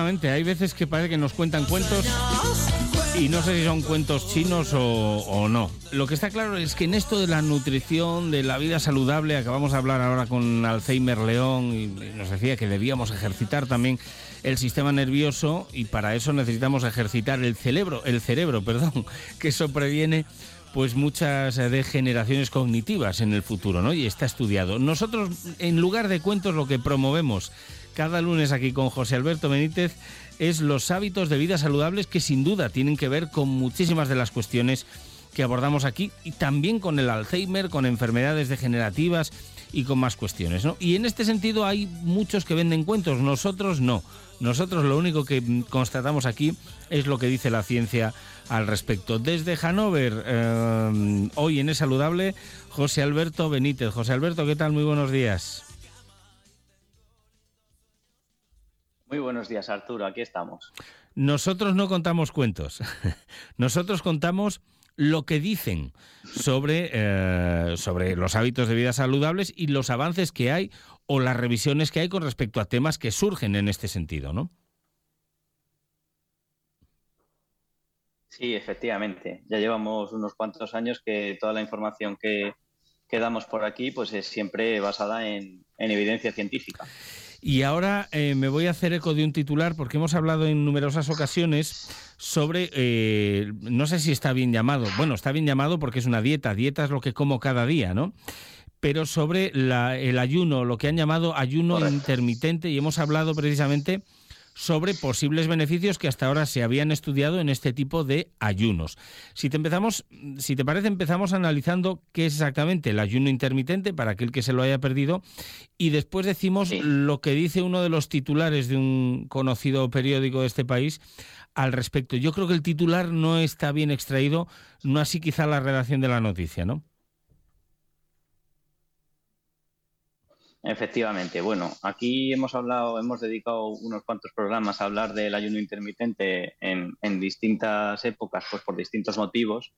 Hay veces que parece que nos cuentan cuentos y no sé si son cuentos chinos o, no. Lo que está claro es que en esto de la nutrición, de la vida saludable, acabamos de hablar ahora con Alzheimer León y nos decía que debíamos ejercitar también el sistema nervioso y para eso necesitamos ejercitar el cerebro, el cerebro, perdón, que eso previene pues muchas degeneraciones cognitivas en el futuro, ¿no? Y está estudiado. Nosotros, en lugar de cuentos, lo que promovemos cada lunes aquí con José Alberto Benítez es los hábitos de vida saludables que sin duda tienen que ver con muchísimas de las cuestiones que abordamos aquí y también con el Alzheimer, con enfermedades degenerativas y con más cuestiones. Y en este sentido hay muchos que venden cuentos, nosotros no. Nosotros lo único que constatamos aquí es lo que dice la ciencia al respecto. Desde Hanover, eh, hoy en Es Saludable, José Alberto Benítez. José Alberto, ¿qué tal? Muy buenos días. Muy buenos días, Arturo. Aquí estamos. Nosotros no contamos cuentos. Nosotros contamos lo que dicen sobre, eh, sobre los hábitos de vida saludables y los avances que hay o las revisiones que hay con respecto a temas que surgen en este sentido, ¿no? Sí, efectivamente. Ya llevamos unos cuantos años que toda la información que, que damos por aquí pues es siempre basada en, en evidencia científica. Y ahora eh, me voy a hacer eco de un titular porque hemos hablado en numerosas ocasiones sobre, eh, no sé si está bien llamado, bueno, está bien llamado porque es una dieta, dieta es lo que como cada día, ¿no? Pero sobre el ayuno, lo que han llamado ayuno intermitente y hemos hablado precisamente sobre posibles beneficios que hasta ahora se habían estudiado en este tipo de ayunos. Si te empezamos, si te parece, empezamos analizando qué es exactamente el ayuno intermitente para aquel que se lo haya perdido y después decimos lo que dice uno de los titulares de un conocido periódico de este país al respecto. Yo creo que el titular no está bien extraído, no así quizá la redacción de la noticia, ¿no? Efectivamente, bueno, aquí hemos hablado, hemos dedicado unos cuantos programas a hablar del ayuno intermitente en, distintas épocas, pues por distintos motivos,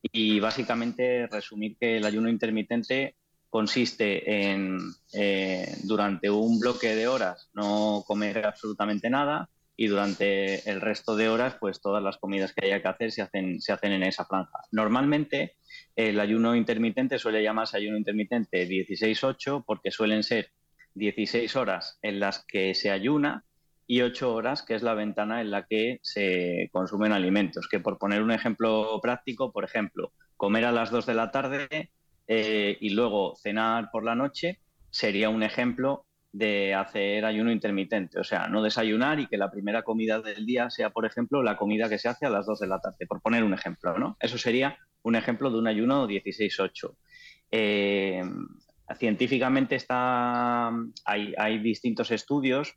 y básicamente resumir que el ayuno intermitente consiste en eh, durante un bloque de horas no comer absolutamente nada y durante el resto de horas pues todas las comidas que haya que hacer se hacen, se hacen en esa franja. Normalmente el ayuno intermitente suele llamarse ayuno intermitente 16-8 porque suelen ser 16 horas en las que se ayuna y 8 horas que es la ventana en la que se consumen alimentos. Que por poner un ejemplo práctico, por ejemplo, comer a las 2 de la tarde eh, y luego cenar por la noche sería un ejemplo de hacer ayuno intermitente, o sea, no desayunar y que la primera comida del día sea, por ejemplo, la comida que se hace a las 2 de la tarde, por poner un ejemplo, ¿no? Eso sería un ejemplo de un ayuno 16-8. Eh, científicamente está, hay, distintos estudios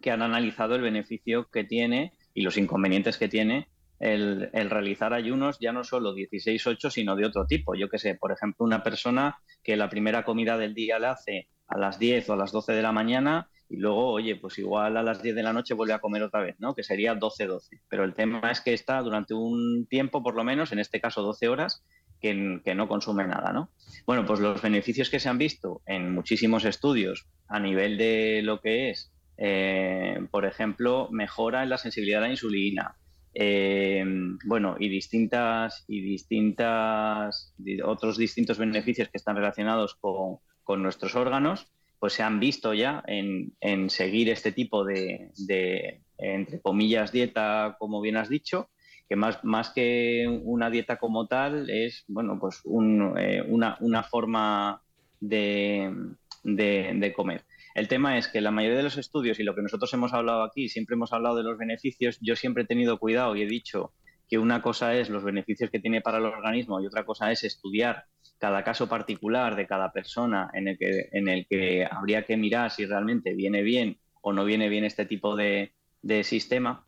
que han analizado el beneficio que tiene y los inconvenientes que tiene el, realizar ayunos ya no solo 16-8, sino de otro tipo. Yo que sé, por ejemplo, una persona que la primera comida del día la hace a las 10 o a las 12 de la mañana y luego, oye, pues igual a las 10 de la noche vuelve a comer otra vez, ¿no? Que sería 12-12. Pero el tema es que está durante un tiempo, por lo menos, en este caso 12 horas, que, no consume nada, ¿no? Bueno, pues los beneficios que se han visto en muchísimos estudios a nivel de lo que es, eh, por ejemplo, mejora en la sensibilidad a la insulina, eh, bueno, y distintas, y distintas, otros distintos beneficios que están relacionados con, con nuestros órganos, pues se han visto ya en, seguir este tipo de, entre comillas, dieta, como bien has dicho, que más, más que una dieta como tal es, bueno, pues eh, una, forma de, de, comer. El tema es que la mayoría de los estudios y lo que nosotros hemos hablado aquí, siempre hemos hablado de los beneficios, yo siempre he tenido cuidado y he dicho que una cosa es los beneficios que tiene para el organismo y otra cosa es estudiar cada caso particular de cada persona en el que, en el que habría que mirar si realmente viene bien o no viene bien este tipo de, sistema.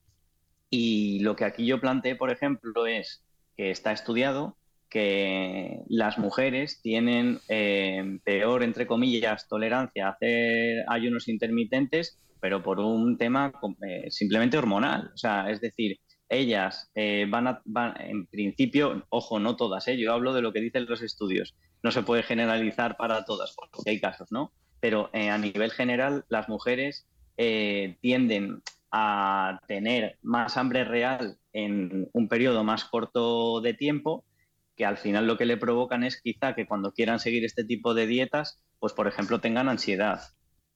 Y lo que aquí yo planteé, por ejemplo, es que está estudiado que las mujeres tienen eh, peor, entre comillas, tolerancia a hacer ayunos intermitentes, pero por un tema eh, simplemente hormonal. O sea, es decir, ellas eh, van a, en principio, ojo, no todas, ¿eh? yo hablo de lo que dicen los estudios, no se puede generalizar para todas, porque hay casos, ¿no? Pero eh, a nivel general, las mujeres tienden a tener más hambre real en un periodo más corto de tiempo, que al final lo que le provocan es quizá que cuando quieran seguir este tipo de dietas, pues por ejemplo tengan ansiedad.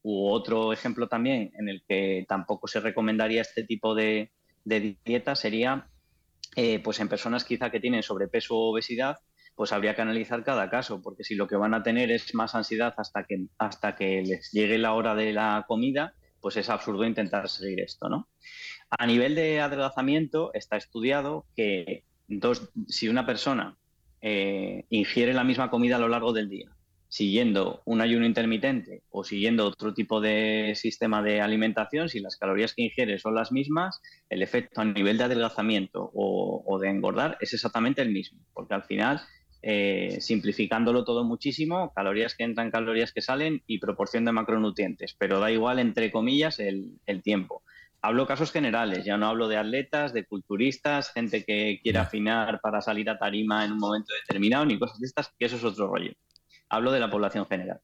U otro ejemplo también en el que tampoco se recomendaría este tipo de, dieta sería eh, pues en personas quizá que tienen sobrepeso o obesidad, pues habría que analizar cada caso, porque si lo que van a tener es más ansiedad hasta que, hasta que les llegue la hora de la comida, pues es absurdo intentar seguir esto, ¿no? A nivel de adelgazamiento está estudiado que dos, si una persona eh, ingiere la misma comida a lo largo del día, siguiendo un ayuno intermitente o siguiendo otro tipo de sistema de alimentación, si las calorías que ingiere son las mismas, el efecto a nivel de adelgazamiento o de engordar es exactamente el mismo, porque al final eh, simplificándolo todo muchísimo, calorías que entran, calorías que salen y proporción de macronutrientes, pero da igual, entre comillas, el, tiempo. Hablo casos generales, ya no hablo de atletas, de culturistas, gente que quiere afinar para salir a tarima en un momento determinado, ni cosas de estas, que eso es otro rollo. Hablo de la población general.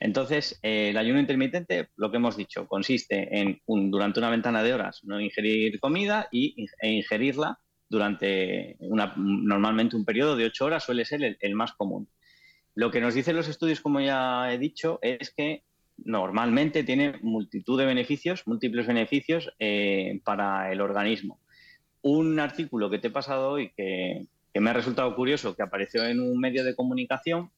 Entonces, eh, el ayuno intermitente, lo que hemos dicho, consiste en durante una ventana de horas no ingerir comida y, e ingerirla durante una, normalmente un periodo de ocho horas suele ser el, más común. Lo que nos dicen los estudios, como ya he dicho, es que normalmente tiene multitud de beneficios, múltiples beneficios eh, para el organismo. Un artículo que te he pasado hoy que, me ha resultado curioso, que apareció en un medio de comunicación,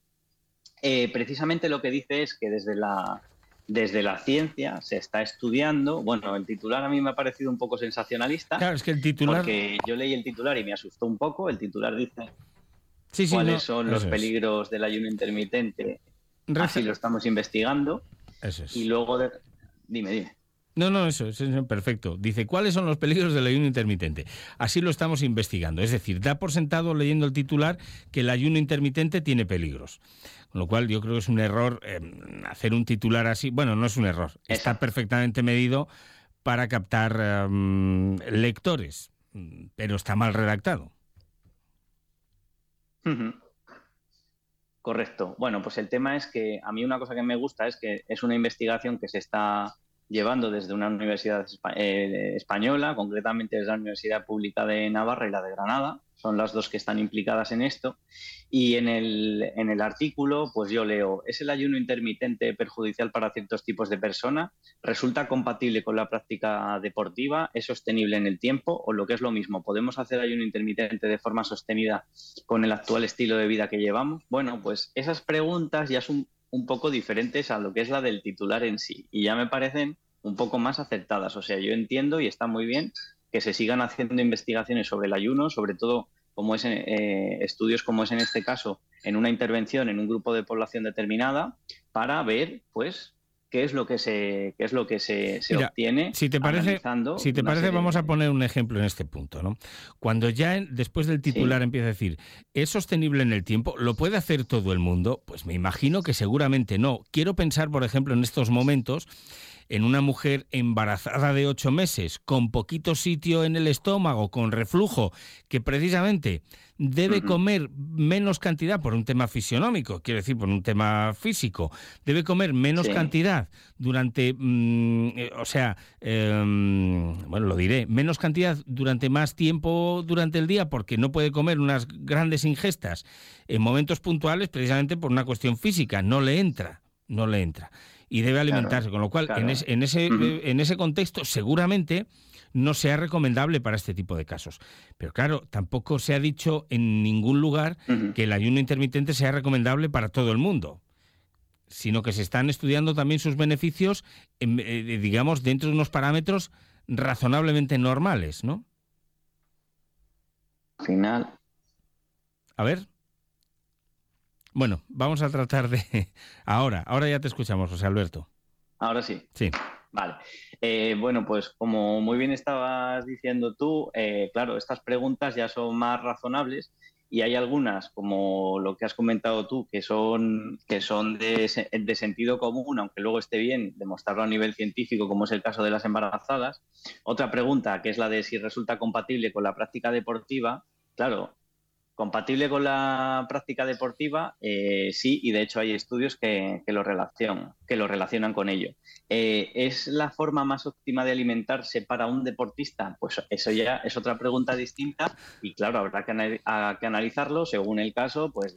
eh, precisamente lo que dice es que desde la, desde la ciencia se está estudiando. Bueno, el titular a mí me ha parecido un poco sensacionalista. Claro, es que el titular. Porque yo leí el titular y me asustó un poco. El titular dice cuáles son los peligros del ayuno intermitente. Así lo estamos investigando. Eso es. Y luego. Dime, dime. No, no, eso, es perfecto. Dice, ¿cuáles son los peligros del ayuno intermitente? Así lo estamos investigando. Es decir, da por sentado leyendo el titular que el ayuno intermitente tiene peligros. Con lo cual yo creo que es un error eh, hacer un titular así. Bueno, no es un error. Está perfectamente medido para captar em, lectores, pero está mal redactado. Correcto. Bueno, pues el tema es que a mí una cosa que me gusta es que es una investigación que se está llevando desde una universidad eh, española, concretamente desde la Universidad Pública de Navarra y la de Granada, son las dos que están implicadas en esto. Y en el, en el artículo, pues yo leo, ¿es el ayuno intermitente perjudicial para ciertos tipos de personas? ¿Resulta compatible con la práctica deportiva? ¿Es sostenible en el tiempo? O lo que es lo mismo, ¿podemos hacer ayuno intermitente de forma sostenida con el actual estilo de vida que llevamos? Bueno, pues esas preguntas ya son un poco diferentes a lo que es la del titular en sí y ya me parecen un poco más aceptadas. O sea, yo entiendo y está muy bien que se sigan haciendo investigaciones sobre el ayuno, sobre todo como es eh, estudios como es en este caso, en una intervención en un grupo de población determinada, para ver, pues, qué es lo que se qué es lo que se, obtiene si te parece si te parece vamos a poner un ejemplo en este punto no cuando ya después del titular empieza a decir es sostenible en el tiempo lo puede hacer todo el mundo pues me imagino que seguramente no. Quiero pensar por ejemplo en estos momentos en una mujer embarazada de ocho meses, con poquito sitio en el estómago, con reflujo, que precisamente debe comer menos cantidad por un tema fisionómico, quiero decir, por un tema físico, debe comer menos cantidad durante, mm, eh, o sea, em, bueno, lo diré, menos cantidad durante más tiempo durante el día porque no puede comer unas grandes ingestas en momentos puntuales precisamente por una cuestión física, no le entra, no le entra y debe alimentarse. con lo cual, en, ese, en ese contexto, seguramente no sea recomendable para este tipo de casos. Pero claro, tampoco se ha dicho en ningún lugar que el ayuno intermitente sea recomendable para todo el mundo sino que se están estudiando también sus beneficios, eh, digamos, dentro de unos parámetros razonablemente normales, ¿no? Final. A ver. Bueno, vamos a tratar de... Ahora, ahora ya te escuchamos, José Alberto. Ahora sí. Sí. Vale. Eh, bueno, pues como muy bien estabas diciendo tú, eh, claro, estas preguntas ya son más razonables y hay algunas, como lo que has comentado tú, que son, que son de, de, sentido común, aunque luego esté bien demostrarlo a nivel científico, como es el caso de las embarazadas. Otra pregunta, que es la de si resulta compatible con la práctica deportiva. Claro, Compatible con la práctica deportiva, eh, sí, y de hecho hay estudios que, lo, relacionan, que lo relacionan con ello. Eh, ¿Es la forma más óptima de alimentarse para un deportista? Pues eso ya es otra pregunta distinta y claro, habrá que, analizarlo según el caso pues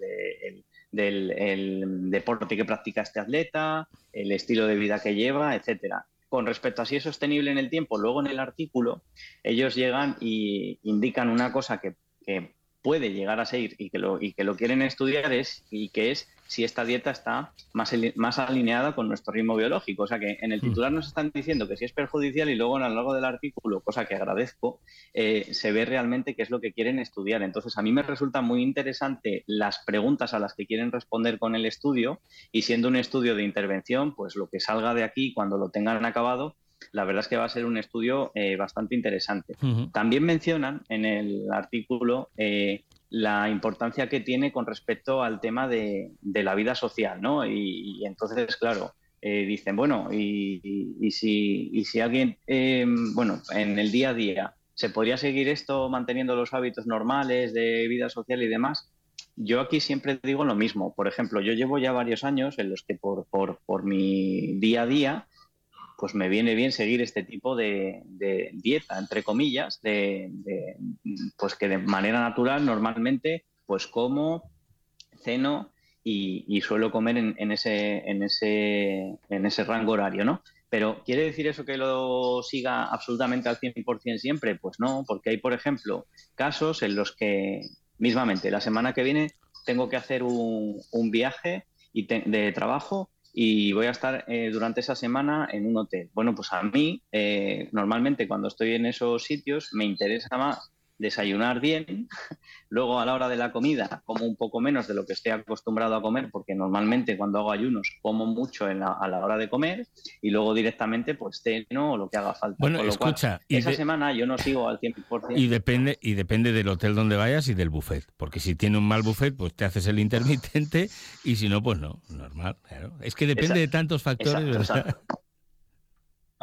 del deporte que practica este atleta, el estilo de vida que lleva, etcétera con respecto a si es sostenible en el tiempo, luego en el artículo ellos llegan y indican una cosa que, que puede llegar a ser y que lo, y que lo quieren estudiar es y que es si esta dieta está más, más alineada con nuestro ritmo biológico. O sea que en el mm. titular nos están diciendo que si es perjudicial y luego a lo largo del artículo, cosa que agradezco, eh, se ve realmente qué es lo que quieren estudiar. Entonces a mí me resulta muy interesante las preguntas a las que quieren responder con el estudio y siendo un estudio de intervención, pues lo que salga de aquí cuando lo tengan acabado la verdad es que va a ser un estudio eh, bastante interesante. También mencionan en el artículo eh, la importancia que tiene con respecto al tema de, la vida social, ¿no? Y, entonces, claro, eh, dicen, bueno, y, si, y si alguien, bueno, en el día a día, ¿se podría seguir esto manteniendo los hábitos normales de vida social y demás? Yo aquí siempre digo lo mismo. Por ejemplo, yo llevo ya varios años en los que por, por, por mi día a día pues me viene bien seguir este tipo de, dieta, entre comillas, de, pues que de manera natural normalmente pues como, ceno y, suelo comer en, ese, en, ese, en ese rango horario, ¿no? Pero ¿quiere decir eso que lo siga absolutamente al 100% siempre? Pues no, porque hay, por ejemplo, casos en los que mismamente la semana que viene tengo que hacer un, viaje y de trabajo y voy a estar eh, durante esa semana en un hotel. Bueno, pues a mí, eh, normalmente cuando estoy en esos sitios, me interesa más desayunar bien, luego a la hora de la comida como un poco menos de lo que estoy acostumbrado a comer, porque normalmente cuando hago ayunos como mucho a la hora de comer y luego directamente pues ceno o lo que haga falta. Bueno, escucha, esa semana yo no sigo al 100%. Y depende, y depende del hotel donde vayas y del buffet, porque si tiene un mal buffet pues te haces el intermitente y si no pues no, normal, claro. Es que depende de tantos factores, ¿verdad?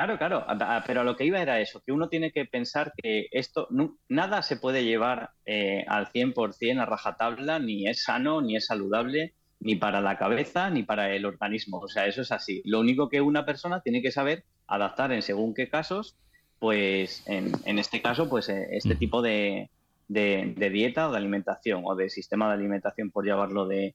Claro, claro, pero a lo que iba era eso, que uno tiene que pensar que esto, nada se puede llevar eh, al 100% a rajatabla, ni es sano, ni es saludable, ni para la cabeza, ni para el organismo. O sea, eso es así. Lo único que una persona tiene que saber adaptar en según qué casos, pues en, este caso, pues eh, este tipo de, dieta o de alimentación o de sistema de alimentación, por llamarlo de,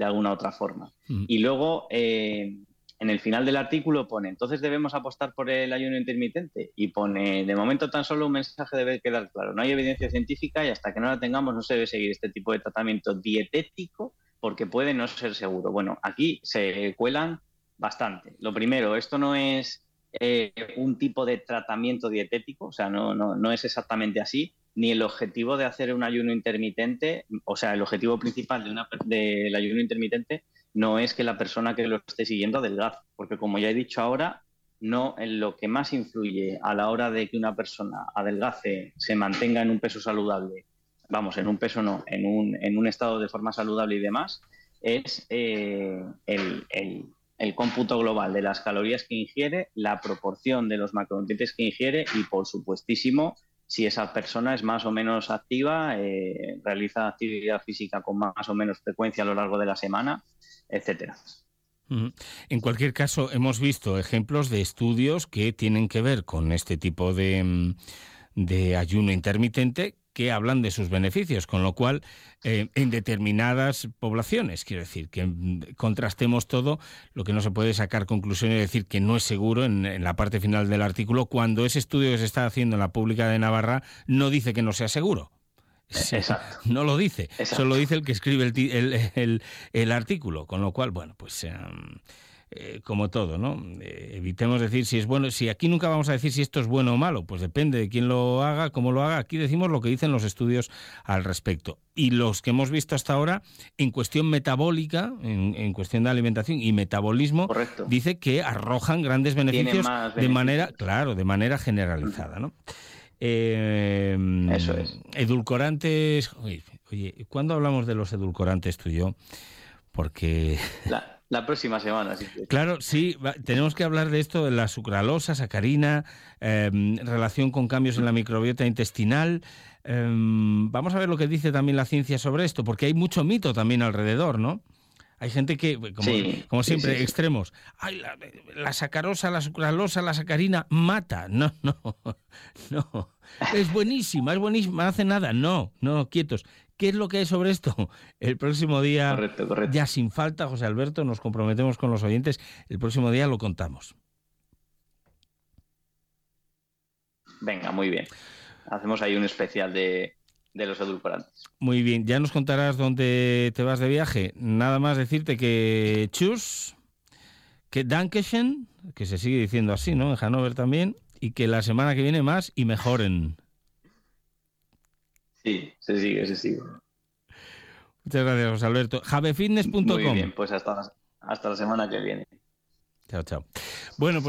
alguna otra forma. Y luego... Eh, en el final del artículo pone, entonces debemos apostar por el ayuno intermitente y pone, de momento tan solo un mensaje debe quedar claro, no hay evidencia científica y hasta que no la tengamos no se debe seguir este tipo de tratamiento dietético porque puede no ser seguro. Bueno, aquí se cuelan bastante. Lo primero, esto no es eh, un tipo de tratamiento dietético, o sea, no, no, no es exactamente así, ni el objetivo de hacer un ayuno intermitente, o sea, el objetivo principal de una, del ayuno intermitente no es que la persona que lo esté siguiendo adelgace, porque como ya he dicho ahora, no en lo que más influye a la hora de que una persona adelgace, se mantenga en un peso saludable, vamos, en un peso no, en un, en un estado de forma saludable y demás, es eh, el, el, cómputo global de las calorías que ingiere, la proporción de los macronutrientes que ingiere y, por supuestísimo, si esa persona es más o menos activa, eh, realiza actividad física con más o menos frecuencia a lo largo de la semana, etcétera. En cualquier caso, hemos visto ejemplos de estudios que tienen que ver con este tipo de, mm, de ayuno intermitente que hablan de sus beneficios, con lo cual eh, en determinadas poblaciones, quiero decir, que mm, contrastemos todo, lo que no se puede sacar conclusión y decir que no es seguro en, la parte final del artículo, cuando ese estudio que se está haciendo en la pública de Navarra no dice que no sea seguro. Exacto. No lo dice, solo dice el que escribe el, el, artículo, con lo cual, bueno, pues... Em, eh, como todo, ¿no? Eh, evitemos decir si es bueno, si aquí nunca vamos a decir si esto es bueno o malo, pues depende de quién lo haga, cómo lo haga. Aquí decimos lo que dicen los estudios al respecto. Y los que hemos visto hasta ahora, en cuestión metabólica, en, cuestión de alimentación y metabolismo, dice que arrojan grandes beneficios, de manera, claro, de manera generalizada, ¿no? Em, Eso es. Edulcorantes. Oye, oye, ¿cuándo hablamos de los edulcorantes tú y yo? Porque. la próxima semana. Claro, sí, tenemos que hablar de esto, de la sucralosa, sacarina, em, relación con cambios en la microbiota intestinal. Em, vamos a ver lo que dice también la ciencia sobre esto, porque hay mucho mito también alrededor, ¿no? Hay gente que, como, siempre, extremos. Ay, la, sacarosa, la sucralosa, la sacarina mata. No, no, no. Es buenísima, es buenísima, no hace nada. No, no, quietos. ¿Qué es lo que hay sobre esto? El próximo día, ya sin falta, José Alberto, nos comprometemos con los oyentes. El próximo día lo contamos. Venga, muy bien. Hacemos ahí un especial de, de los edulcorantes. Muy bien, ya nos contarás dónde te vas de viaje. Nada más decirte que chus, que Dankeschön, que se sigue diciendo así, ¿no? En Hannover también, y que la semana que viene más y mejoren. Sí, se sigue, se sigue. Muchas gracias, José Alberto. javefitness.com. Muy bien, pues hasta, hasta la semana que viene. Chao, chao. Bueno, pues